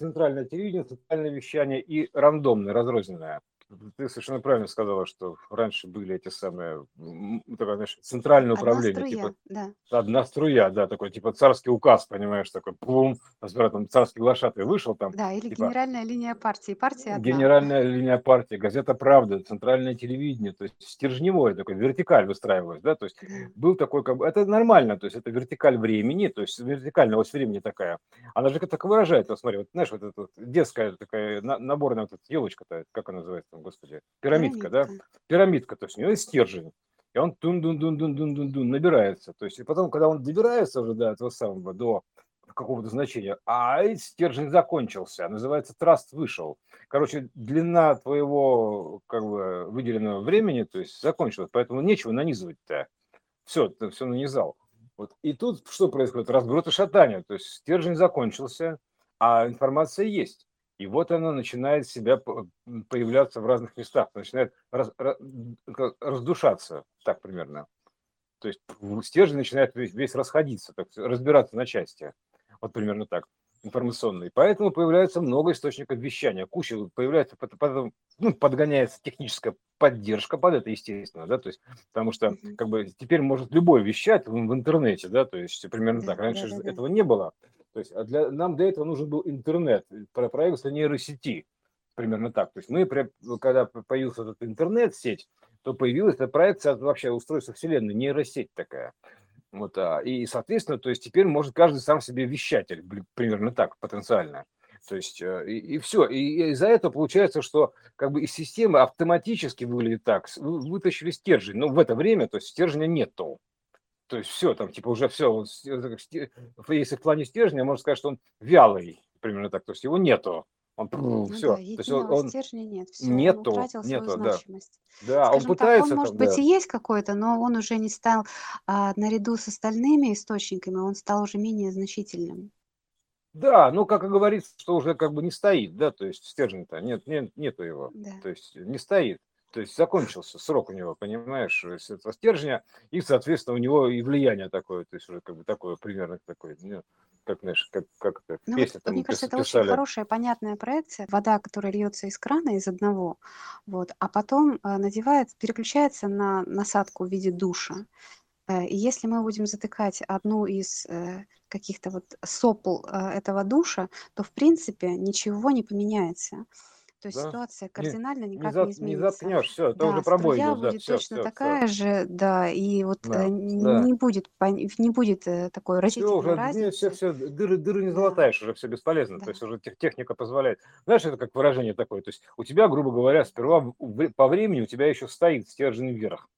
центральное телевидение, центральное вещание и рандомное, разрозненное ты совершенно правильно сказала, что раньше были эти самые, такое, знаешь, центральное Одна управление, струя, типа да. одна струя, да, такой, типа царский указ, понимаешь, такой, пум, например, там царский глашатый вышел там, Да, или типа генеральная линия партии. Партия одна. генеральная линия партии, газета «Правда», центральное телевидение, то есть стержневое такой, вертикаль выстраивалась, да, то есть Да. был такой, как бы, это нормально, то есть это вертикаль времени, то есть вертикальная ось времени такая. Она же как так выражает, вот смотри, вот знаешь, вот эта вот детская такая на- наборная вот эта елочка-то, как она называется, господи, пирамидка, да, Пирамидка. пирамидка, то есть у него есть стержень, и он тун дун дун дун дун дун дун набирается, то есть и потом, когда он добирается уже до этого самого, до какого-то значения, а стержень закончился, называется траст вышел. Короче, длина твоего как бы выделенного времени, то есть закончилась, поэтому нечего нанизывать-то. Все, ты все нанизал. Вот. И тут что происходит? Разброд и шатание. То есть стержень закончился, а информация есть. И вот она начинает себя появляться в разных местах, начинает раз- ра- как раздушаться, так примерно. То есть стержень начинает весь, весь расходиться, так, разбираться на части. Вот примерно так информационный. Поэтому появляется много источников вещания. Куча появляется, пот- потом, ну, подгоняется техническая поддержка под это, естественно, да, то есть, потому что как бы теперь может любой вещать в, в интернете, да, то есть примерно так. Раньше да, да. этого не было. То есть а для, нам для этого нужен был интернет, про проект нейросети, примерно так. То есть мы, при- когда появился этот интернет-сеть, то появилась эта проекция вообще устройства Вселенной, нейросеть такая. Вот, а, и, соответственно, то есть теперь может каждый сам себе вещатель, примерно так, потенциально. То есть, э, и, все. И из-за этого получается, что как бы из системы автоматически выглядит так. Вытащили стержень, но в это время, то есть стержня нету. То есть все, там типа уже все. Если в плане стержня, можно сказать, что он вялый, примерно так. То есть его нету. Он Ну все. да, То есть он, он стержня нет. Все, он нету, утратил свою нету, да. значимость. Да, он Скажем так, он, пытается может там, быть, да. и есть какой-то, но он уже не стал а, наряду с остальными источниками, он стал уже менее значительным. Да, ну, как и говорится, что уже как бы не стоит, да, то есть стержень-то нет, нет, нету его, Да. то есть не стоит, то есть закончился срок у него, понимаешь, то есть этого стержня, и, соответственно, у него и влияние такое, то есть уже как бы такое, примерно такое, ну, как, знаешь, как, как это, Ну песня там мне кажется, пис- это очень писали. хорошая, понятная проекция. Вода, которая льется из крана из одного, вот, а потом э, надевает, переключается на насадку в виде душа. Э, И если мы будем затыкать одну из э, каких-то вот сопл э, этого душа, то в принципе ничего не поменяется. То есть Да, ситуация не, кардинально не, никак не не изменится. заткнешь, все, это уже Да, пробой струя идет, да, будет все, точно все, все, такая же, да, и вот э, да, н- да. не будет, не будет э, такой Все разительной уже, не, все, разницы. все, дыры, дыры не Да, залатаешь, уже все бесполезно, то да. есть уже тех- техника позволяет. Знаешь, это как выражение такое, то есть у тебя, грубо говоря, сперва по времени у тебя еще стоит стержень вверх,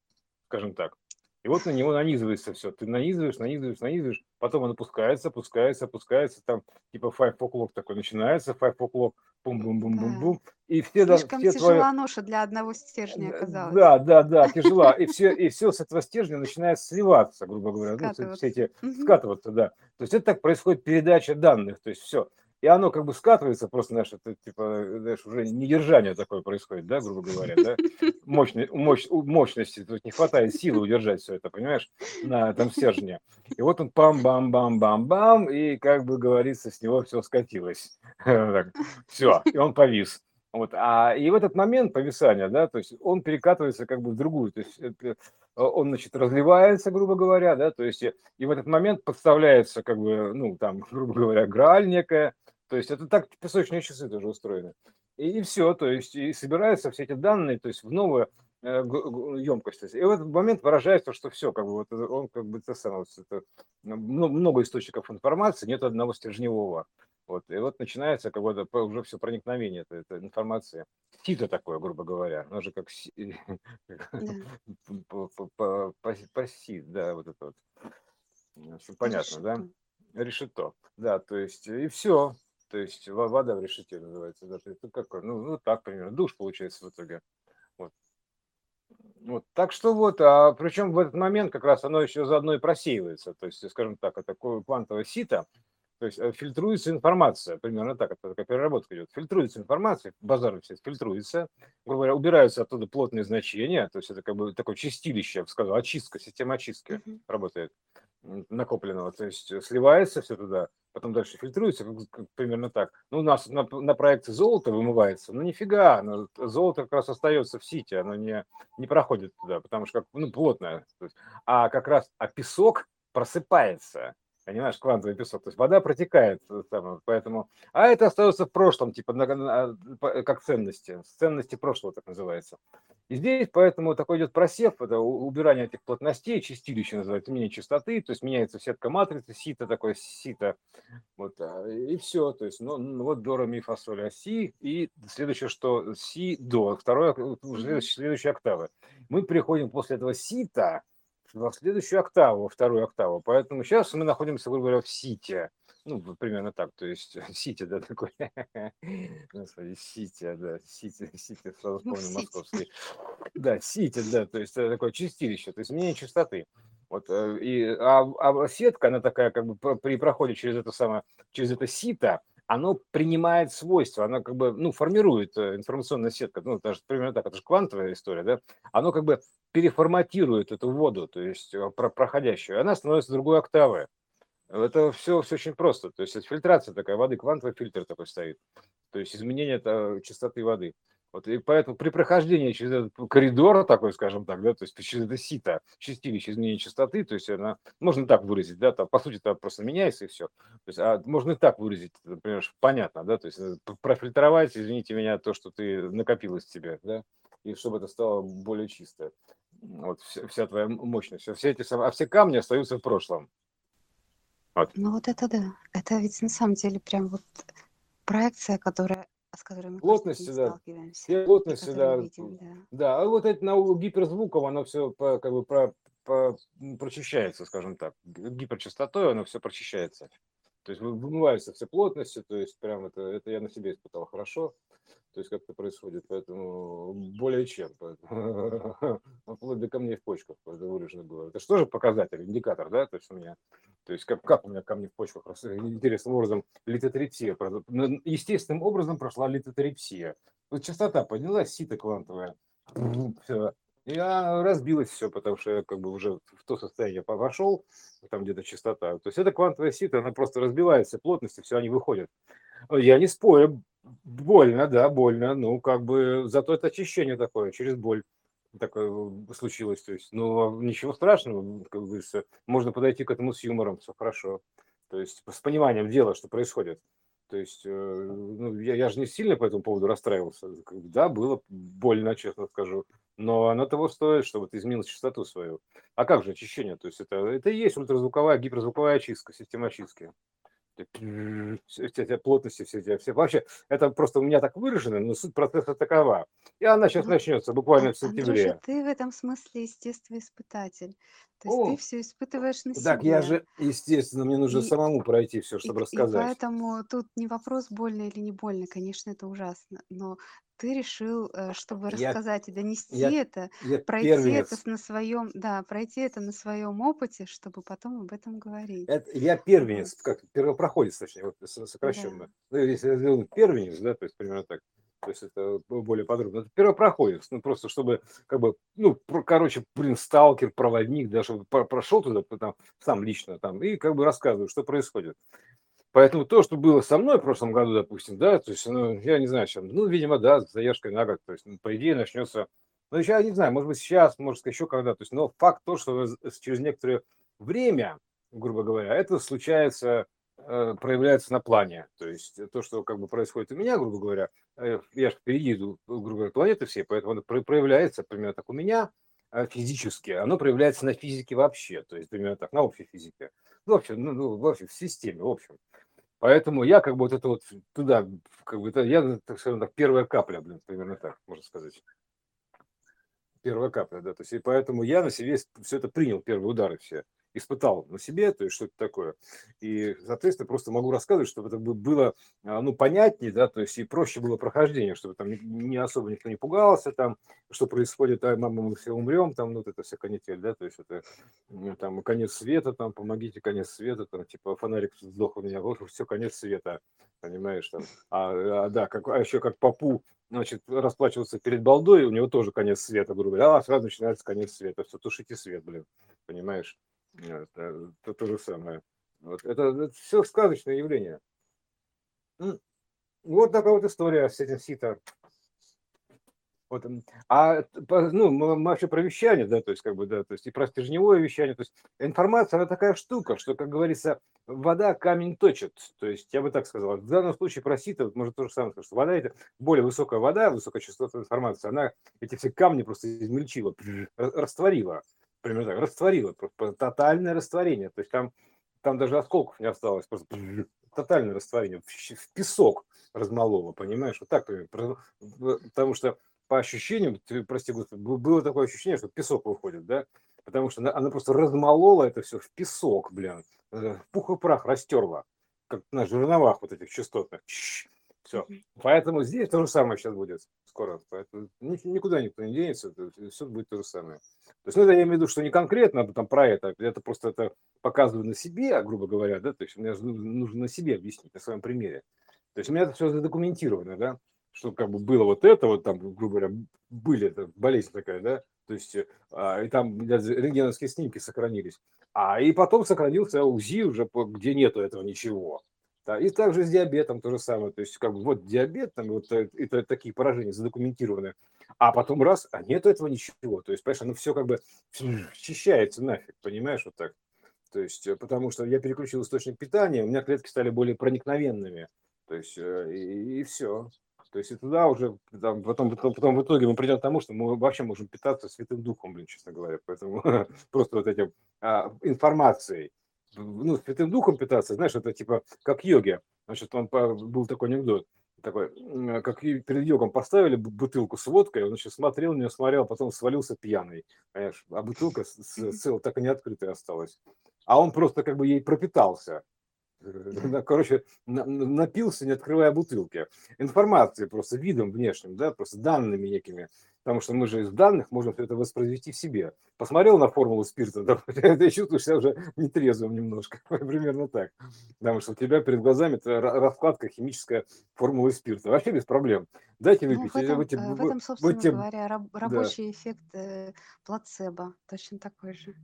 скажем так. И вот на него нанизывается все. Ты нанизываешь, нанизываешь, нанизываешь, потом он опускается, опускается, опускается, там типа five o'clock такой начинается, five o'clock, бум-бум-бум-бум-бум, и все, да- Слишком все твои... тяжела ноша для одного стержня Д- оказалась. Да, да, да, тяжела. И все, и все с этого стержня начинает сливаться, грубо говоря, ну, все эти Мгм. скатываться, да. То есть это так происходит передача данных, то есть все. И оно как бы скатывается, просто, знаешь, это типа, знаешь, уже недержание такое происходит, да, грубо говоря, да. Мощной, мощь, мощности, тут не хватает силы удержать все это, понимаешь, на этом стержне. И вот он пам-бам-бам-бам-бам, и, как бы говорится, с него все скатилось. Все, и он повис. Вот. А, и в этот момент повисания, да, то есть он перекатывается как бы в другую, то есть это, он, значит, разливается, грубо говоря, да, то есть и, и в этот момент подставляется, как бы, ну, там, грубо говоря, грааль некая, то есть это так песочные часы тоже устроены. И, все, то есть и собираются все эти данные, то есть в новую э, емкость. И в этот момент выражается, что все, как бы вот это- он как бы это самое, это, ну, мно- много источников информации, нет одного стержневого. Вот, и вот начинается как бы уже все проникновение этой, этой информации. Сито такое, грубо говоря. Оно же как си- Да. вот это вот. Понятно, да? Решето. Да, то есть и все. То есть во- вода в решете называется. Да, то есть, ну, ну, ну так примерно. Душ получается в итоге. Вот. Вот, так что вот, а причем в этот момент как раз оно еще заодно и просеивается, то есть, скажем так, это такое квантовое сито, то есть э, фильтруется информация, примерно так, это такая переработка идет, фильтруется информация, базар все фильтруется, грубо говоря, убираются оттуда плотные значения, то есть это как бы такое чистилище, я бы сказал, очистка, система очистки Мгм. работает. Накопленного, то есть сливается все туда, потом дальше фильтруется, примерно так. Ну, у нас на, на проекте золото вымывается, ну нифига, оно, золото как раз остается в сите, оно не, не проходит туда, потому что как, ну, плотное. А как раз, а песок просыпается, понимаешь, квантовый песок, то есть вода протекает, э, там, поэтому, а это остается в прошлом, типа, на, на, как ценности, ценности прошлого, так называется. И здесь поэтому такой идет просев, это убирание этих плотностей, чистилище называется, изменение частоты, то есть меняется сетка матрицы, сито такое, сито, вот, а, и все, то есть, ну, ну вот до, ре, ми, фа, соль, а, си, и следующее, что си, до, второе, следующая, следующая октава. Мы приходим после этого сита, в следующую октаву, вторую октаву. Поэтому сейчас мы находимся, грубо говоря, в сите. Ну, примерно так, то есть сити, да, такой, господи, сити, да, сити, сити, сразу ну, вспомнил московский. Да, сити, да, то есть такое чистилище, то есть изменение частоты. Вот, э, и, а, а сетка, она такая, как бы при проходе через это самое, через это сито, оно принимает свойства, оно как бы, ну, формирует э, информационная сетка, ну, даже примерно так, это же квантовая история, да, оно как бы переформатирует эту воду, то есть э, про проходящую, она становится другой октавой. Это все, все очень просто, то есть это фильтрация такая воды, квантовый фильтр такой стоит, то есть изменение это частоты воды. Вот, и поэтому при прохождении через этот коридор такой, скажем так, да, то есть через это сито, чистилище изменения частоты, то есть она, можно так выразить, да, там, по сути, это просто меняется и все. То есть, а можно и так выразить, например, понятно, да, то есть э, профильтровать, извините меня, то, что ты накопилось в тебе, да, и чтобы это стало более чисто. Вот вся, вся твоя мощность. Все эти, а все камни остаются в прошлом. Вот. Ну вот это да. Это ведь на самом деле прям вот проекция, которая с которой мы плотности, да. Все плотности, да. Видим, да. Да, а вот это на гиперзвуком, оно все по, как бы про, по, прочищается, скажем так. Гиперчастотой оно все прочищается. То есть вымываются все плотности, то есть прям это, это я на себе испытал хорошо то есть как это происходит, поэтому более чем, вплоть до камней в почках выражено было. Это что же показатель, индикатор, да, то есть у меня, то есть как, как у меня камни в почках, интересным образом литотрипсия, естественным образом прошла литотрипсия. Вот частота поднялась, сито квантовая, все, и разбилось все, потому что я как бы уже в то состояние вошел, там где-то частота. То есть это квантовая сито, она просто разбивается, плотности, все, они выходят. Я не спорю, Больно, да, больно. Ну, как бы, зато это очищение такое, через боль такое случилось. То есть, ну, ничего страшного, как бы, можно подойти к этому с юмором, все хорошо. То есть, с пониманием дела, что происходит. То есть, э, ну, я, я же не сильно по этому поводу расстраивался. Да, было больно, честно скажу. Но оно того стоит, чтобы ты изменил частоту свою. А как же очищение? То есть, это, это и есть ультразвуковая, гиперзвуковая очистка, система очистки все эти плотности, все эти, все. Вообще, это просто у меня так выражено, но суть процесса такова. И она сейчас Ну, начнется буквально в сентябре. ты в этом смысле естествоиспытатель. То есть ты все испытываешь на так я же, естественно, мне нужно И, самому пройти все, и, чтобы и рассказать. поэтому тут не вопрос, больно или не больно. Конечно, это ужасно. Но ты решил, э, чтобы Я, рассказать и донести я, это, я пройти это первенец. на своем, да, пройти это на своем опыте, чтобы потом об этом говорить. Это, я первенец, как первопроходец, точнее, вот со- Да. сокращенно. Ну, если я сделаю первенец, да, то есть примерно так. То есть это более подробно. Это первопроходец, ну просто чтобы, как бы, ну, про- короче, блин, сталкер, проводник, да, чтобы про- прошел туда, там, сам лично там, и как бы рассказываю, что происходит. Поэтому то, что было со мной в прошлом году, допустим, да, то есть, ну, я не знаю, чем, ну, видимо, да, с заявкой на год, то есть, ну, по идее, начнется, ну, я не знаю, может быть, сейчас, может, еще когда, то есть, но факт то, что через некоторое время, грубо говоря, это случается, проявляется на плане, то есть, то, что как бы происходит у меня, грубо говоря, э, я же впереди иду, грубо говоря, планеты все, поэтому оно проявляется примерно так у меня, э, физически, оно проявляется на физике вообще, то есть примерно так, на общей физике. Ну, общем, ну, ну, в общем, в системе, в общем. Поэтому я как бы вот это вот туда, как бы это, я, так скажем так, первая капля, блин, примерно так, можно сказать. Первая капля, да, то есть и поэтому я на себе все это принял, первые удары все испытал на себе, то есть что это такое. И, соответственно, просто могу рассказывать, чтобы это было, а, ну, понятнее, да, то есть и проще было прохождение, чтобы там не особо никто не пугался, там, что происходит, а мама, мы все умрем, там, ну, вот это вся канитель, да, то есть это там конец света, там, помогите, конец света, там, типа, фонарик сдох у меня, вот, все, конец света, понимаешь, там, а, а да, как, а еще как папу, значит, расплачиваться перед балдой, у него тоже конец света, грубо говоря, а сразу начинается конец света, все, тушите свет, блин, понимаешь, Это, это то же самое. Вот. Это, это все сказочное явление. Вот такая вот история с этим сито. Вот, а ну, мы вообще про вещание, да, то есть как бы, да, то есть и про стержневое вещание, то есть информация, она такая штука, что, как говорится, вода камень точит, то есть я бы так сказал. В данном случае про сито, может то же самое сказать, что вода это более высокая вода, высокочастотная информация, она эти все камни просто измельчила, растворила, примерно так, растворила, просто тотальное растворение, то есть там, там даже осколков не осталось, просто тотальное растворение, в песок размолола, понимаешь, вот так, потому что по ощущениям, ты, прости господи, было такое ощущение, что песок выходит, да, потому что она, она просто размолола это все в песок, блин, э, пух и прах растерла, как на жерновах вот этих частотных. Все. Поэтому здесь то же самое сейчас будет скоро. Поэтому никуда никто не денется, все будет то же самое. То есть, ну, это я имею в виду, что не конкретно там про это, это просто это показываю на себе, грубо говоря, да, то есть мне нужно на себе объяснить, на своем примере. То есть у меня это все задокументировано, да что как бы было вот это, вот там, грубо говоря, были, это болезнь такая, да, то есть, а, и там рентгеновские снимки сохранились. А и потом сохранился УЗИ уже, где нету этого ничего. Да, и также с диабетом то же самое. То есть, как бы вот диабет, там вот это, это такие поражения задокументированы. А потом раз, а нету этого ничего. То есть, понимаешь, оно все как бы счищается нафиг, понимаешь, вот так. То есть, э, потому что я переключил источник питания, у меня клетки стали более проникновенными. То есть, э, и, и все. То есть и туда уже, там, потом, потом, потом в итоге мы придем к тому, что мы вообще можем питаться Святым Духом, блин, честно говоря. Поэтому просто вот этим а, информацией. Ну, Святым Духом питаться, знаешь, это типа как йоги. Значит, он был такой анекдот такой, как перед йогом поставили бутылку с водкой, он значит, смотрел, не смотрел, потом свалился пьяный, понимаешь, а бутылка с, так и не открытая осталась. А он просто как бы ей пропитался. короче, напился, не открывая бутылки. Информации просто видом внешним, да, просто данными некими. Потому что мы же из данных можем это воспроизвести в себе. Посмотрел на формулу спирта, да, ты чувствуешь себя уже нетрезвым немножко. Примерно так. Потому что у тебя перед глазами раскладка химическая формулы спирта. Вообще без проблем. Дайте выпить. Ну, в, этом, будьте, в этом, собственно будьте... говоря, рабочий да. эффект э, плацебо точно такой же.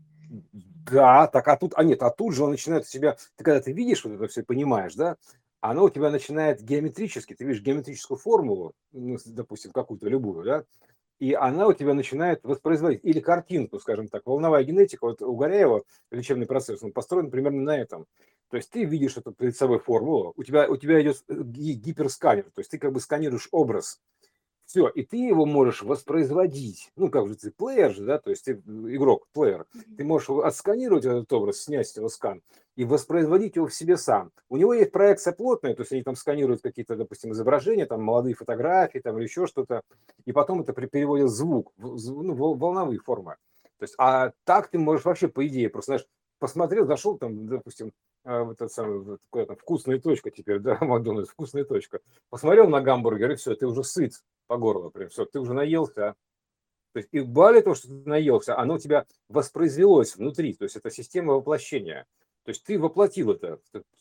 Да, так а тут, а нет, а тут же он начинает у тебя, ты когда ты видишь вот это все, понимаешь, да, оно у тебя начинает геометрически, ты видишь геометрическую формулу, ну, допустим, какую-то любую, да, и она у тебя начинает воспроизводить, или картинку, скажем так, волновая генетика, вот у Горяева лечебный процесс, он построен примерно на этом. То есть ты видишь эту перед собой формулу, у тебя, у тебя идет гиперсканер, то есть ты как бы сканируешь образ, все, и ты его можешь воспроизводить. Ну, как же ты плеер же, да, то есть ты игрок, плеер. Ты можешь отсканировать этот образ, снять его скан и воспроизводить его в себе сам. У него есть проекция плотная, то есть они там сканируют какие-то, допустим, изображения, там молодые фотографии, там или еще что-то, и потом это переводят в звук, в, ну, волновые формы. То есть, а так ты можешь вообще, по идее, просто, знаешь, посмотрел, зашел там, допустим, а, вот этот самый, куда там, вкусная точка теперь, да, Макдональдс, вкусная точка. Посмотрел на гамбургер, и все, ты уже сыт по горло, прям все, ты уже наелся. То есть, и более того, что ты наелся, оно у тебя воспроизвелось внутри, то есть это система воплощения. То есть ты воплотил это,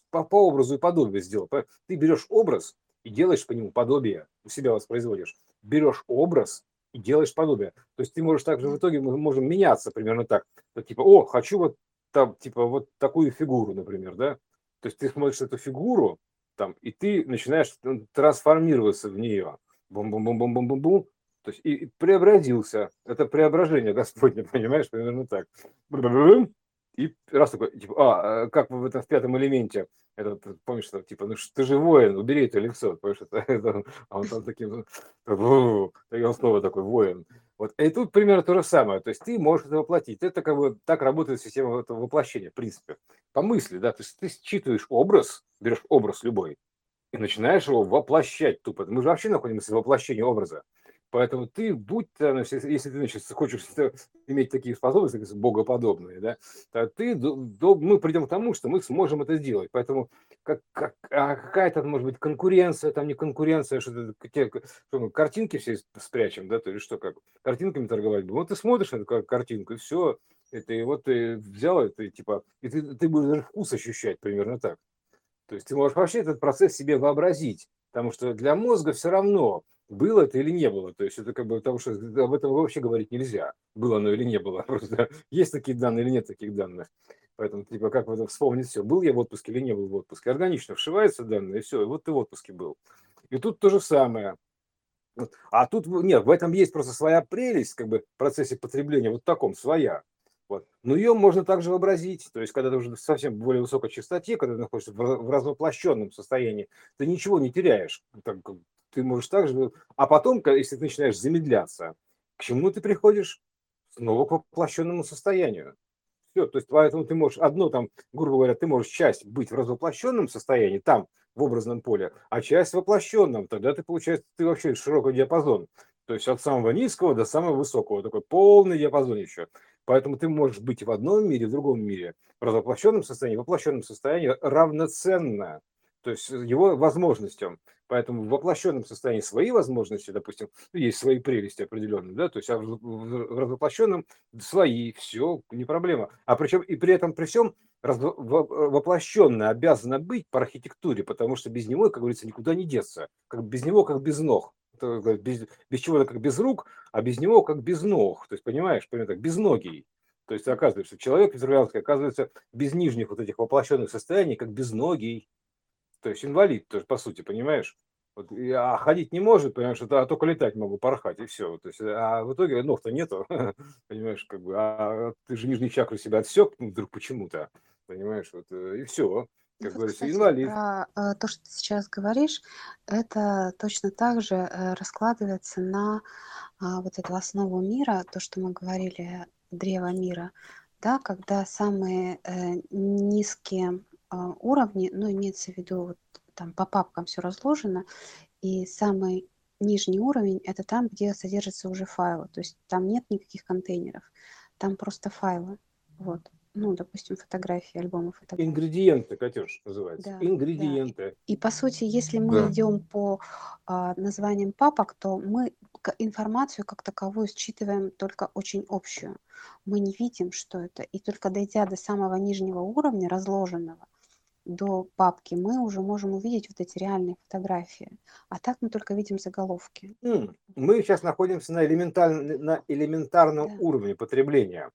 по, по образу и подобию сделал. Ты берешь образ и делаешь по нему подобие, у себя воспроизводишь. Берешь образ и делаешь подобие. То есть ты можешь также в итоге, мы можем меняться примерно так. Типа, о, хочу вот там, типа, вот такую фигуру, например, да? То есть ты смотришь эту фигуру, там, и ты начинаешь трансформироваться в нее. Бум-бум-бум-бум-бум-бум-бум. То есть и преобразился. Это преображение Господне, понимаешь, примерно так. И раз такой, типа, а, э, как в этом в пятом элементе, этот, помнишь, что, типа, ну ты же воин, убери это лицо, понимаешь, это, это, а он там таким, и он снова такой воин. Вот, и тут примерно то же самое, то есть ты можешь это воплотить, это как бы так работает система этого воплощения, в принципе, по мысли, да, то есть ты считываешь образ, берешь образ любой, и начинаешь его воплощать тупо. Мы же вообще находимся в воплощении образа. Поэтому ты, будь то, если ты значит, хочешь иметь такие способности, богоподобные, да, то ты, до, мы придем к тому, что мы сможем это сделать. Поэтому как, как, а какая-то, может быть, конкуренция, там не конкуренция, что, те, что мы картинки все спрячем, да, то есть что, как картинками торговать будем. Вот ты смотришь на эту картинку, и все, это, и вот ты взял это, и, типа, и ты, ты будешь даже вкус ощущать примерно так. То есть ты можешь вообще этот процесс себе вообразить, потому что для мозга все равно, было это или не было. То есть это как бы потому что об этом вообще говорить нельзя, было оно или не было. Просто есть такие данные или нет таких данных. Поэтому, типа, как вот вспомнить все, был я в отпуске или не был в отпуске. Органично вшивается данные, и все, вот ты в отпуске был. И тут то же самое. А тут, нет, в этом есть просто своя прелесть, как бы, в процессе потребления, вот таком, своя. Вот. Но ее можно также вообразить, то есть когда ты уже совсем в более высокой частоте, когда ты находишься в развоплощенном состоянии, ты ничего не теряешь. Ты можешь также, а потом, если ты начинаешь замедляться, к чему ты приходишь? Снова к воплощенному состоянию. Все, то есть поэтому ты можешь одно там, грубо говоря, ты можешь часть быть в развоплощенном состоянии, там, в образном поле, а часть в воплощенном, тогда ты, получается, ты вообще широкий диапазон. То есть от самого низкого до самого высокого, такой полный диапазон еще. Поэтому ты можешь быть в одном мире, в другом мире, в развоплощенном состоянии, в воплощенном состоянии равноценно, то есть его возможностям. Поэтому в воплощенном состоянии свои возможности, допустим, ну, есть свои прелести определенные, да, то есть а в развоплощенном свои, все, не проблема. А причем и при этом при всем воплощенное обязано быть по архитектуре, потому что без него, как говорится, никуда не деться. Как без него, как без ног без, без чего-то как без рук, а без него как без ног. То есть, понимаешь, понимаешь так, без ноги. То есть, оказывается, человек визуалский оказывается без нижних вот этих воплощенных состояний, как без ноги. То есть инвалид тоже, по сути, понимаешь? Вот, а ходить не может, понимаешь, а только летать могу, порхать, и все. То есть, а в итоге ног-то нету, понимаешь, как бы, а ты же нижние чакры себя отсек вдруг почему-то, понимаешь, вот, э, и все как Вот, говорится, инвалид. про э, то, что ты сейчас говоришь, это точно так же э, раскладывается на а, вот эту основу мира, то, что мы говорили, древо мира, да, когда самые низкие а, уровни, ну, имеется в виду, вот, там по папкам все разложено, и самый нижний уровень это там, где содержатся уже файлы, то есть там нет никаких контейнеров, там просто файлы, вот ну, допустим, фотографии, альбомы фотографий. Ингредиенты, Катюш, называется. Да, Ингредиенты. Да. И по сути, если мы да. идем по а, названиям папок, то мы информацию как таковую считываем только очень общую. Мы не видим, что это. И только дойдя до самого нижнего уровня, разложенного, до папки, мы уже можем увидеть вот эти реальные фотографии. А так мы только видим заголовки. Мы сейчас находимся на, элементарном, на элементарном да. уровне потребления.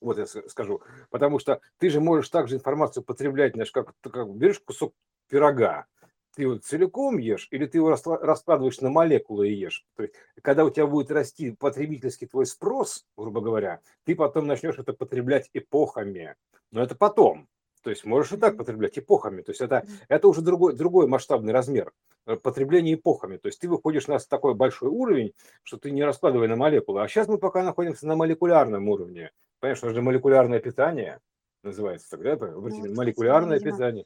Вот я скажу. Потому что ты же можешь также информацию потреблять, знаешь, как, как берешь кусок пирога, ты его целиком ешь, или ты его раскладываешь на молекулы и ешь. То есть, когда у тебя будет расти потребительский твой спрос, грубо говоря, ты потом начнешь это потреблять эпохами. Но это потом. То есть можешь и так потреблять эпохами. То есть это, это уже другой, другой масштабный размер э, потребления эпохами. То есть ты выходишь на такой большой уровень, что ты не раскладывай на молекулы. А сейчас мы пока находимся на молекулярном уровне. Это же молекулярное питание называется тогда, ну, вот, молекулярное кстати, питание.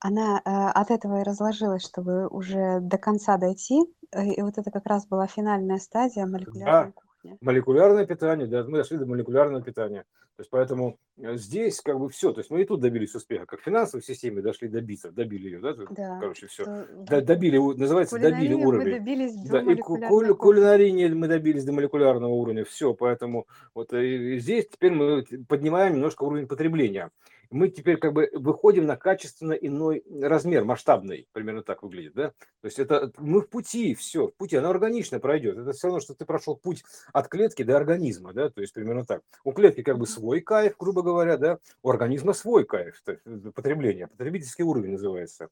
Она э, от этого и разложилась, чтобы уже до конца дойти. Э, и вот это как раз была финальная стадия молекулярной да питания. Молекулярное питание, да, мы дошли до молекулярного питания. То есть поэтому э, здесь как бы все, то есть мы и тут добились успеха, как в финансовой системе дошли добиться, добили ее, да, да короче, все, то, добили, называется, добили уровень. Мы добились да, и кули, кулинарии мы добились до молекулярного уровня, все, поэтому вот э, и здесь теперь мы поднимаем немножко уровень потребления мы теперь как бы выходим на качественно иной размер, масштабный, примерно так выглядит, да? То есть это мы в пути, все, в пути, оно органично пройдет. Это все равно, что ты прошел путь от клетки до организма, да, то есть примерно так. У клетки как бы свой кайф, грубо говоря, да, у организма свой кайф, потребление, потребительский уровень называется.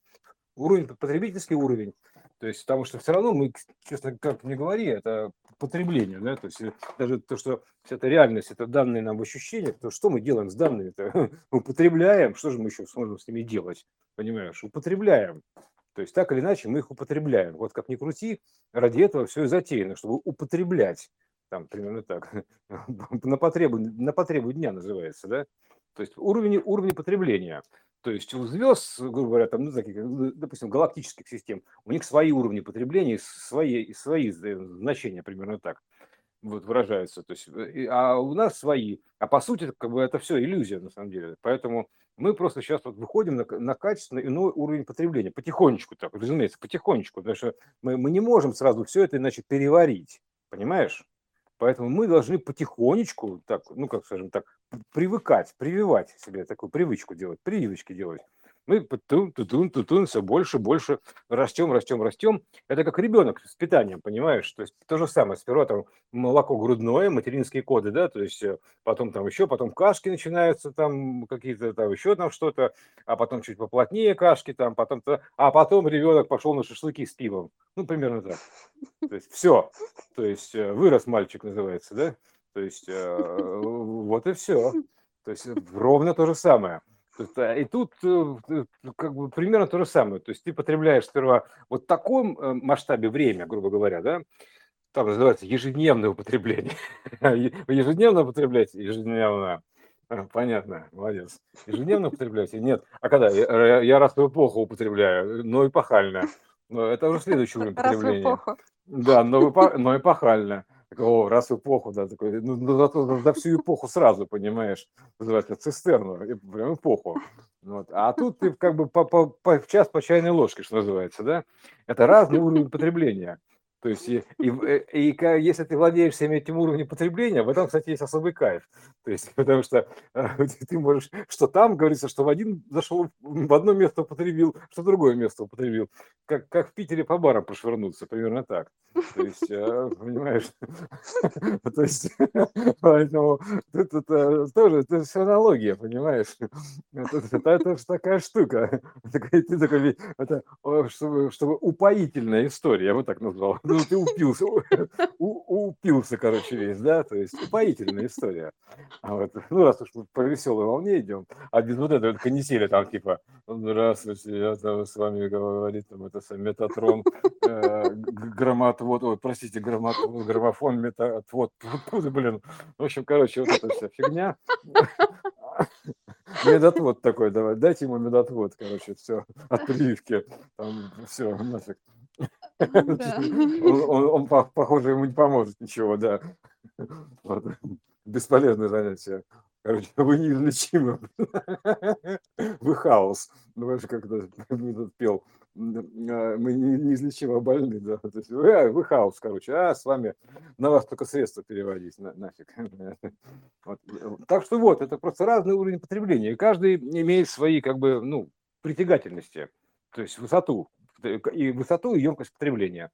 Уровень, потребительский уровень. То есть, потому что все равно мы, честно, как мне говори, это потребление, да, то есть э, даже то, что это реальность, это данные нам в ощущениях, то что мы делаем с данными-то? Употребляем, что же мы еще сможем с ними делать, понимаешь? Употребляем. То есть так или иначе мы их употребляем. Вот как ни крути, ради этого все и затеяно, чтобы употреблять. Там примерно так. на, потребу, на потребу дня называется, да? То есть уровень, уровень потребления. То есть у звезд, грубо говоря, там, ну, таких, ну, допустим, галактических систем, у них свои уровни потребления, свои, свои значения примерно так вот выражаются. То есть, э, а у нас свои. А по сути, как бы это все иллюзия на самом деле. Поэтому мы просто сейчас вот выходим на, на качественно иной уровень потребления. Потихонечку так, разумеется, потихонечку. Потому что мы, мы не можем сразу все это иначе переварить. Понимаешь? Поэтому мы должны потихонечку, так, ну, как скажем так, привыкать, прививать себе такую привычку делать, прививочки делать. Мы тутун, тутун, тутун, все больше, больше растем, растем, растем. Это как ребенок с питанием, понимаешь? То есть то же самое. Сперва там молоко грудное, материнские коды, да, то есть э, потом там еще, потом кашки начинаются, там какие-то там еще там что-то, а потом чуть поплотнее кашки там, потом, а потом ребенок пошел на шашлыки с пивом. Ну, примерно так. То есть все. То есть э, вырос мальчик называется, да? То есть э, вот и все. То есть ровно то же самое. И тут э, как бы примерно то же самое. То есть ты потребляешь сперва вот в таком э, масштабе время, грубо говоря, да, там называется ежедневное употребление. Ежедневно употребляете? Ежедневно. А, понятно, молодец. Ежедневно употребляете? Нет. А когда? Я, я раз в эпоху употребляю, но эпохально. Но это уже следующий уровень потребления. Раз в эпоху. Да, но, но эпохально. О, раз в эпоху, да, такой, ну, ну зато за всю эпоху сразу, понимаешь, называется цистерну, прям эпоху. Вот. А тут ты как бы по, по, по, в час по чайной ложке, что называется, да? Это разный уровень потребления. То есть, и, и, э, и, и если ты владеешь всем этим уровнем потребления, в этом, кстати, есть особый кайф. То есть, потому что э, ты можешь, что там говорится, что в один зашел, в одно место употребил, что в другое место употребил. Как, как в Питере по барам прошвырнуться, примерно так. То есть, э, понимаешь? То есть, поэтому это, это тоже, это все аналогия, понимаешь? Это, это такая штука. Это, чтобы упоительная история, я бы так назвал ну ты упился, у, упился, короче, весь, да, то есть упоительная история. А вот, ну, раз уж по веселой волне идем, а без вот этого канители там, типа, здравствуйте, я там с вами говорит, там, это метатрон, э, грамматвод, ой, простите, грамматвод, граммофон, метаотвод, блин, в общем, короче, вот эта вся фигня. Медотвод такой, давай, дайте ему медотвод, короче, все, от прививки, там, все, нафиг. Он, он, похоже, ему не поможет ничего, да. Бесполезное занятие. Короче, вы неизлечимы. Вы хаос. Ну, это пел. А, мы неизлечимо больны, да. То есть вы, а, вы хаос, короче. А с вами на вас только средства переводить на, нафиг. Вот. Так что вот, это просто разный уровень потребления. И каждый имеет свои, как бы, ну, притягательности. То есть высоту и высоту, и емкость потребления.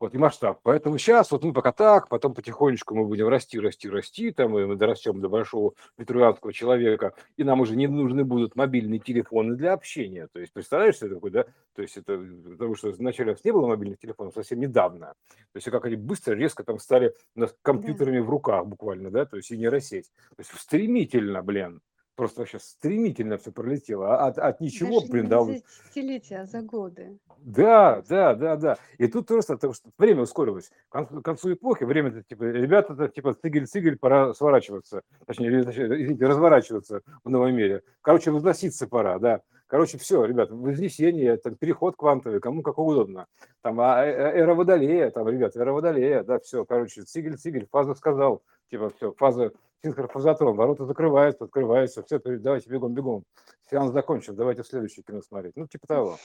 Вот, и масштаб. Поэтому сейчас вот мы пока так, потом потихонечку мы будем расти, расти, расти, там, и мы дорастем до большого витруянского человека, и нам уже не нужны будут мобильные телефоны для общения. То есть, представляешь, что такое, да? То есть, это потому что вначале не было мобильных телефонов совсем недавно. То есть, как они быстро, резко там стали у нас компьютерами да. в руках буквально, да, то есть, и нейросеть. То есть, стремительно, блин просто вообще стремительно все пролетело. А от, от ничего, Даже блин, не да. за десятилетия, а за годы. Да, да, да, да. И тут просто, потому что время ускорилось. К концу, к концу эпохи время, -то, типа, ребята, -то, типа, цигель-цигель, пора сворачиваться. Точнее, извините, разворачиваться в новом мире. Короче, возноситься пора, да. Короче, все, ребят, вознесение, там, переход квантовый, кому как угодно. Там, а, э, э, эра водолея, там, ребят, эра водолея, да, все, короче, цигель-цигель, фаза сказал, типа, все, фаза, синхрофазотрон, ворота закрываются, открываются, все, давайте бегом-бегом. Сеанс закончен, давайте следующее кино смотреть. Ну, типа того.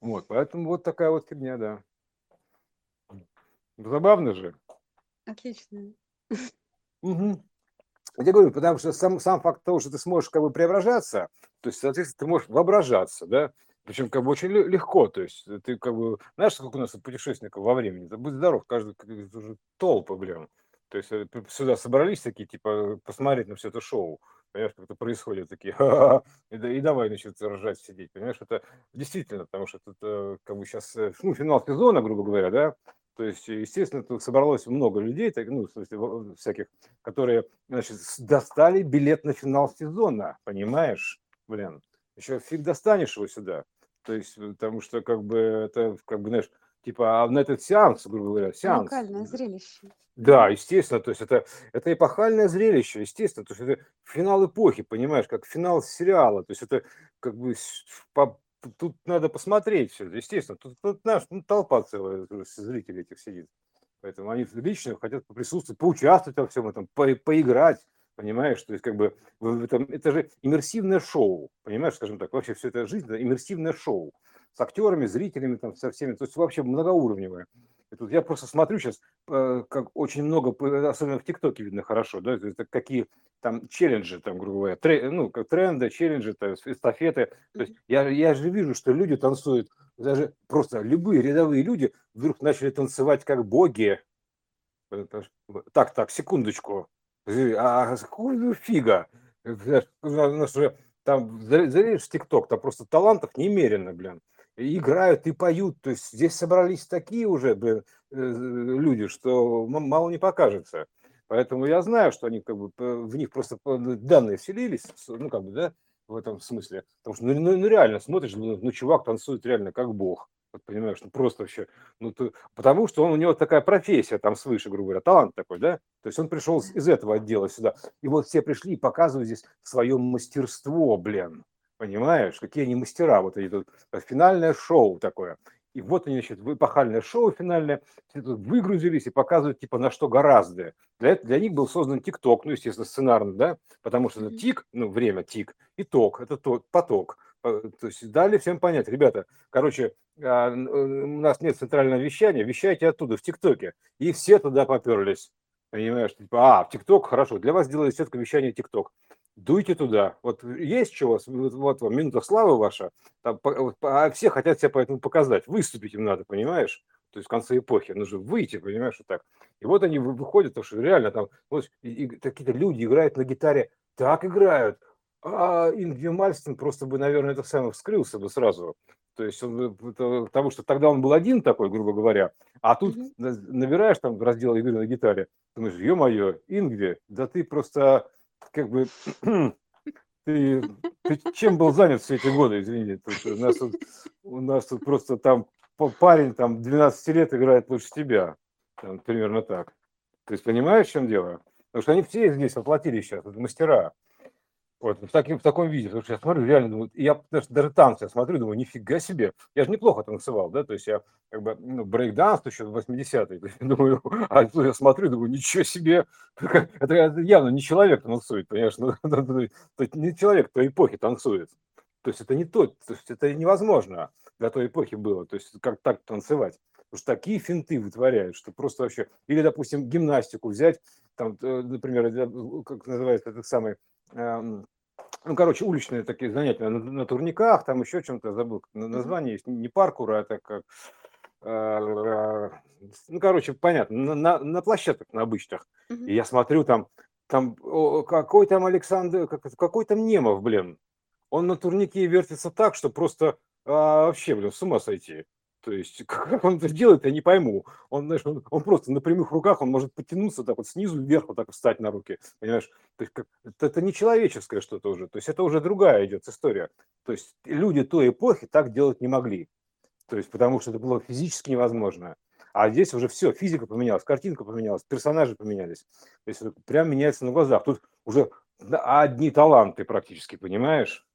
Вот, поэтому вот такая вот фигня, да. Забавно же. Отлично. Угу. Я говорю, потому что сам, сам факт того, что ты сможешь как бы преображаться, то есть, соответственно, ты можешь воображаться, да, причем как бы очень легко, то есть ты как бы, знаешь, сколько у нас путешественников во времени, да будь здоров, каждый уже толпа, блин. То есть э, сюда собрались такие, типа, посмотреть на все это шоу, понимаешь, как это происходит, такие, и, и давай, значит, ржать, сидеть, понимаешь, это действительно, потому что это как бы сейчас, э, ну, финал сезона, грубо говоря, да, то есть, естественно, тут собралось много людей, так, ну, в смысле, всяких, которые, значит, достали билет на финал сезона, понимаешь, блин, еще фиг достанешь его сюда, то есть, потому что, как бы, это, как бы, знаешь, типа, а на этот сеанс, грубо говоря, сеанс. Уникальное зрелище. Да, естественно, то есть это, это эпохальное зрелище, естественно, то есть это финал эпохи, понимаешь, как финал сериала, то есть это как бы по, тут надо посмотреть все, естественно, тут, тут знаешь, ну, толпа целая зрителей этих сидит, поэтому они лично хотят присутствовать, поучаствовать во всем этом, по, поиграть, понимаешь, то есть как бы в этом, это же иммерсивное шоу, понимаешь, скажем так, вообще все это жизнь, это иммерсивное шоу, с актерами, зрителями, там, со всеми, то есть вообще многоуровневая. И тут я просто смотрю сейчас, э, как очень много, особенно в ТикТоке видно хорошо, да, это какие там челленджи, там, грубо говоря, тре, ну, как тренды, челленджи, то есть эстафеты. То есть я, я же вижу, что люди танцуют, даже просто любые рядовые люди вдруг начали танцевать как боги. Так, так, секундочку. А, а какую фига? У нас уже там залезешь в ТикТок, там просто талантов немерено, блин. Играют и поют. То есть здесь собрались такие уже э, люди, что мало не покажется. Поэтому я знаю, что они как бы в них просто данные вселились, ну как бы, да, в этом смысле. Потому что ну, ну, ну реально смотришь, ну, ну чувак танцует реально как бог. Вот понимаешь, ну просто вообще, ну ты, потому что он, у него такая профессия там свыше, грубо говоря, талант такой, да? То есть он пришел из этого отдела сюда. И вот все пришли и показывают здесь свое мастерство, блин. Понимаешь, какие они мастера, вот эти тут финальное шоу такое. И вот они, значит, эпохальное шоу финальное, выгрузились и показывают, типа, на что гораздо. Для, для них был создан ТикТок, ну, естественно, сценарно, да, потому что это тик, ну, время тик, и ток, это тот, поток. То есть дали всем понять, ребята, короче, а, э, у нас нет центрального вещания, вещайте оттуда, в ТикТоке. И все туда поперлись. Понимаешь, типа, а, в ТикТок, хорошо, для вас делали сетка вещания ТикТок дуйте туда. Вот есть чего, вот вам минута славы ваша, там, а все хотят себя поэтому показать, выступить им надо, понимаешь? То есть в конце эпохи, нужно выйти, понимаешь, вот так. И вот они выходят, потому что реально там вот, какие-то люди играют на гитаре, так играют, а Ингви Мальстин просто бы, наверное, это самое вскрылся бы сразу. То есть он, потому что тогда он был один такой, грубо говоря, а тут набираешь там раздел игры на гитаре, думаешь, ё-моё, Ингви, да ты просто как бы ты, ты чем был занят все эти годы, извини? У, нас тут, у нас тут просто там парень там 12 лет играет лучше тебя. Там, примерно так. То есть понимаешь, в чем дело? Потому что они все здесь воплотили сейчас, это мастера. Вот, в, таким, в таком виде, потому что я смотрю, реально, думаю, я даже, даже танцы я смотрю, думаю, нифига себе, я же неплохо танцевал, да, то есть я как бы, ну, брейкданс еще в 80-е, думаю, а я смотрю, думаю, ничего себе, это, это явно не человек танцует, понимаешь, ну, это не человек той эпохи танцует, то есть это не то, то есть это невозможно для той эпохи было, то есть как так танцевать. Потому что такие финты вытворяют, что просто вообще... Или, допустим, гимнастику взять, там, э, например, как называется этот самый ну, короче, уличные такие занятия на, на турниках, там еще чем-то забыл название есть, не паркура, это как, э, ну, короче, понятно, на, на, на площадках на обычных. И я смотрю, там, там какой там Александр, какой там Немов, блин, он на турнике вертится так, что просто а, вообще, блин, с ума сойти. То есть, как он это делает, я не пойму. Он, знаешь, он, он просто на прямых руках, он может потянуться так вот снизу вверх, вот так встать на руки, понимаешь? То есть, как, это, это не человеческое что-то уже, то есть, это уже другая идет история. То есть, люди той эпохи так делать не могли. То есть, потому что это было физически невозможно. А здесь уже все, физика поменялась, картинка поменялась, персонажи поменялись. То есть, прям меняется на глазах. Тут уже одни таланты практически, понимаешь?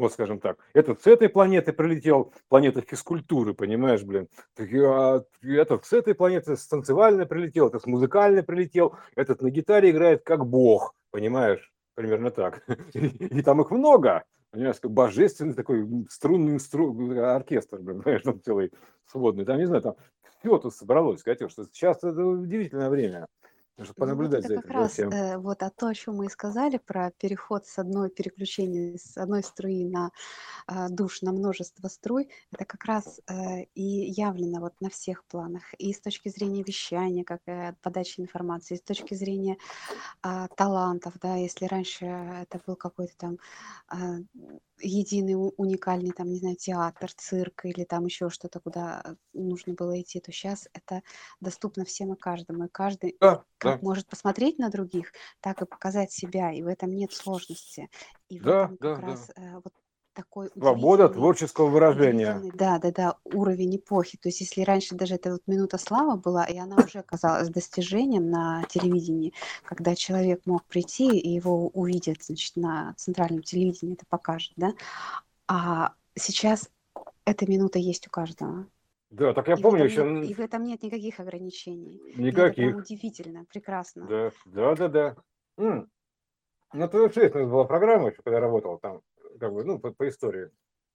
Вот скажем так. Этот с этой планеты прилетел, планета физкультуры, понимаешь, блин. А, этот с этой планеты с танцевальной прилетел, этот с музыкальной прилетел, этот на гитаре играет как бог, понимаешь? Примерно так. И там их много. Понимаешь, как божественный такой струнный струн, оркестр, блин, понимаешь, там целый сводный. Там, не знаю, там все тут собралось, что сейчас это удивительное время чтобы Ну понаблюдать это за как этим, раз всем. э, вот о то, о чем мы и сказали, про переход с одной переключения с одной струи на а, душ, на множество струй, это как раз э, и явлено вот на всех планах. И с точки зрения вещания, как и подачи информации, и с точки зрения а, талантов, да, если раньше это был какой-то там а, единый уникальный там, не знаю, театр, цирк или там еще что-то, куда нужно было идти, то сейчас это доступно всем и каждому. И каждый Да, как да, может посмотреть на других, так и показать себя. И в этом нет сложности. И в да, этом да, как да. раз э, вот такой Свобода творческого выражения. да, да, да, уровень эпохи. То есть если раньше даже эта вот минута славы была, и она уже казалась достижением на телевидении, когда человек мог прийти и его увидят, значит, на центральном телевидении это покажет, да, а сейчас эта минута есть у каждого. Да, так я И помню нет, еще и в этом нет никаких ограничений. Это прям никаких. удивительно, прекрасно. Да, да, да, да. М, На ТВ-6 у нас была программа еще, когда я работал там, как бы, ну, по, по истории.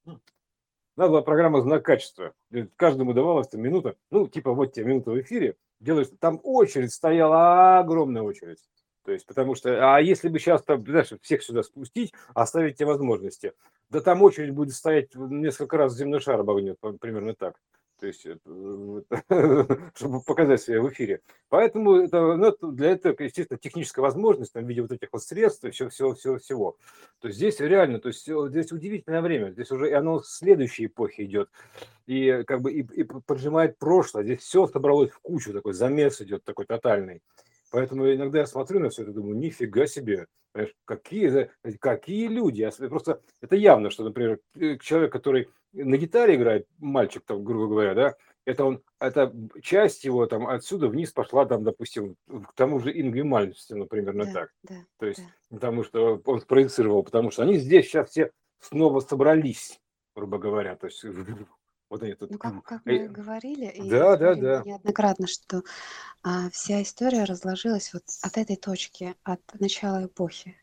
Надо была программа знак качества. Каждому давалась там минута, ну, типа вот тебе минута в эфире, делаешь, там очередь стояла, огромная очередь. То есть, потому что, а если бы сейчас там, знаешь, всех сюда спустить, оставить те возможности, да там очередь будет стоять несколько раз земной шар обогнет, примерно так то есть чтобы показать себя в эфире. Поэтому это, ну, для этого, естественно, техническая возможность там, в виде вот этих вот средств и всего, всего, всего, всего. То есть здесь реально, то есть здесь удивительное время, здесь уже и оно в следующей эпохи идет, и как бы и, и поджимает прошлое, здесь все собралось в кучу, такой замес идет такой тотальный. Поэтому иногда я смотрю на все это, думаю, нифига себе, какие, какие люди. Просто это явно, что, например, э, человек, который на гитаре играет, мальчик, там, грубо говоря, да, это он, это часть его там отсюда вниз пошла, там, допустим, к тому же Ингви Мальмстену, примерно Да, так. да, То есть, да. потому что он спроецировал, потому что они здесь сейчас все снова собрались, грубо говоря. То есть, вот они тут. Ну, как, как мы говорили, и Да, да, неоднократно, что а, вся история разложилась вот от этой точки, от начала эпохи.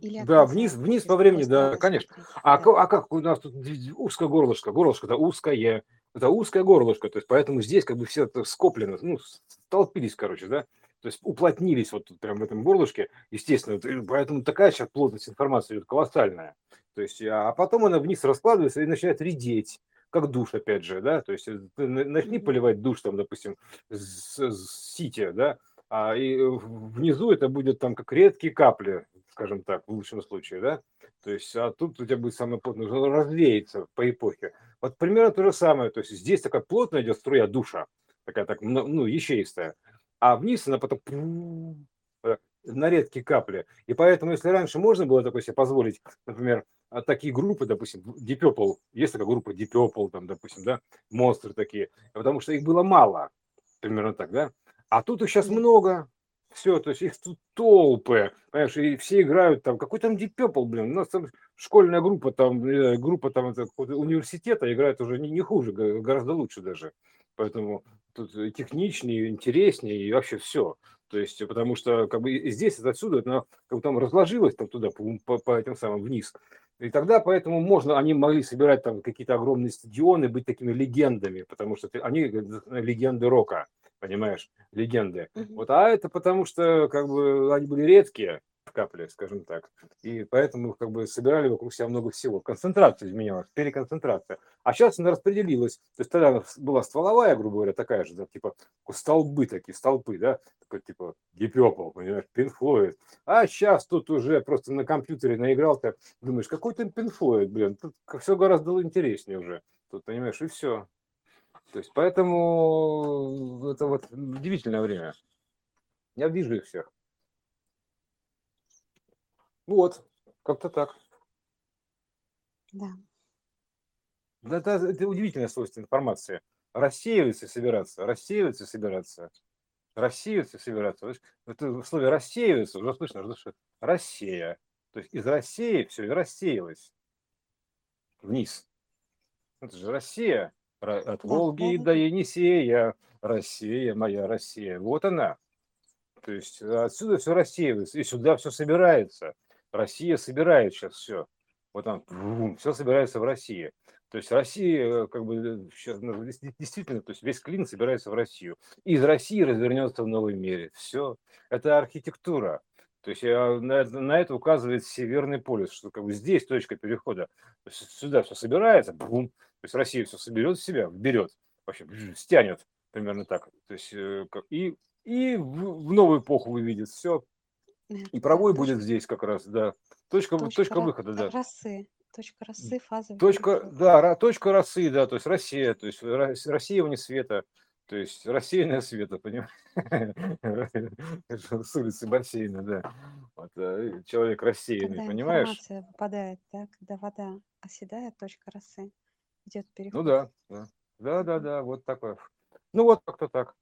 Или Да, вниз, вниз по времени, да, конечно. А, Да. а как у нас тут узкое горлышко? Горлышко-то узкое. Это узкое горлышко, то есть поэтому здесь как бы все это скоплено, ну, столпились, короче, да, то есть уплотнились вот тут прям в этом горлышке, естественно, и поэтому такая сейчас плотность информации идет колоссальная. То есть, а потом она вниз раскладывается и начинает редеть, как душ, опять же, да, то есть э, начни поливать душ, там, допустим, с, с сити, да, а и э, внизу это будет там как редкие капли, скажем так, в лучшем случае, да, то есть, а тут у тебя будет самое плотное, развеется по эпохе. Вот примерно то же самое, то есть здесь такая плотная идет струя душа, такая так, ну, ячеистая, а вниз она потом э, на редкие капли. И поэтому, если раньше можно было такое себе позволить, например, а, такие группы, допустим, Deep Purple, есть такая группа Deep Purple, там, допустим, да, монстры такие, потому что их было мало, примерно так, да, а тут их сейчас много, все, то есть их тут толпы, понимаешь, и все играют там, какой там Deep Purple, блин, у нас там школьная группа, там, группа там это, университета играет уже не, не хуже, гораздо лучше даже, поэтому тут техничнее, интереснее и вообще все. То есть, потому что как бы здесь, отсюда, это как бы там разложилось там туда, по, по- по этим самым вниз. И тогда поэтому можно, они могли собирать там какие-то огромные стадионы, быть такими легендами, потому что ты- они э, легенды рока, понимаешь, легенды. Мгм. Вот, а это потому что как бы они были редкие капли, скажем так. И поэтому как бы собирали вокруг себя много всего. Концентрация изменялась, переконцентрация. А сейчас она распределилась. То есть тогда была стволовая, грубо говоря, такая же, да, типа столбы такие, столпы, да, такой типа Purple, понимаешь, Floyd. А сейчас тут уже просто на компьютере наигрался, думаешь, какой Pink Floyd, блин, тут все гораздо интереснее уже. Тут, понимаешь, и все. То есть поэтому это вот удивительное время. Я вижу их всех. Вот, как-то так. Да. Да, Это, это удивительное свойство информации. Рассеиваться и собираться, рассеиваться и собираться, рассеиваться и собираться. Это в слове рассеиваться уже слышно, что рассея. То есть из России все и рассеялось вниз. Это же Россия. От Волги до. Енисея. Россия, моя Россия. Вот она. То есть отсюда все рассеивается, и сюда все собирается. Россия собирает сейчас все. Вот там все собирается в России. То есть Россия, э, как бы, сейчас, действительно, то есть весь клин собирается в Россию. И из России развернется в новом мире. Все. Это архитектура. То есть э, на, на это указывает Северный полюс, что как бы здесь точка перехода. То есть сюда все собирается, бум. То есть Россия все соберет в себя, берет, вообще стянет, примерно так. То есть э, и, и в, в новую эпоху выведет все. Да, И да, провой точка, будет здесь как раз, да. Точка, точка точка выхода, да. росы. Точка росы, фазовый Точка, переход. да, точка росы, да, то есть Россия, то есть ра- рассеивание света, то есть рассеянное света, понимаешь? С улицы бассейна, да. Вот, э, человек рассеянный, Когда понимаешь? информация выпадает, да, когда вода оседает, точка росы, идет Ну переход. да, да, да, да, Мгм. да, вот такое. Ну вот как-то так.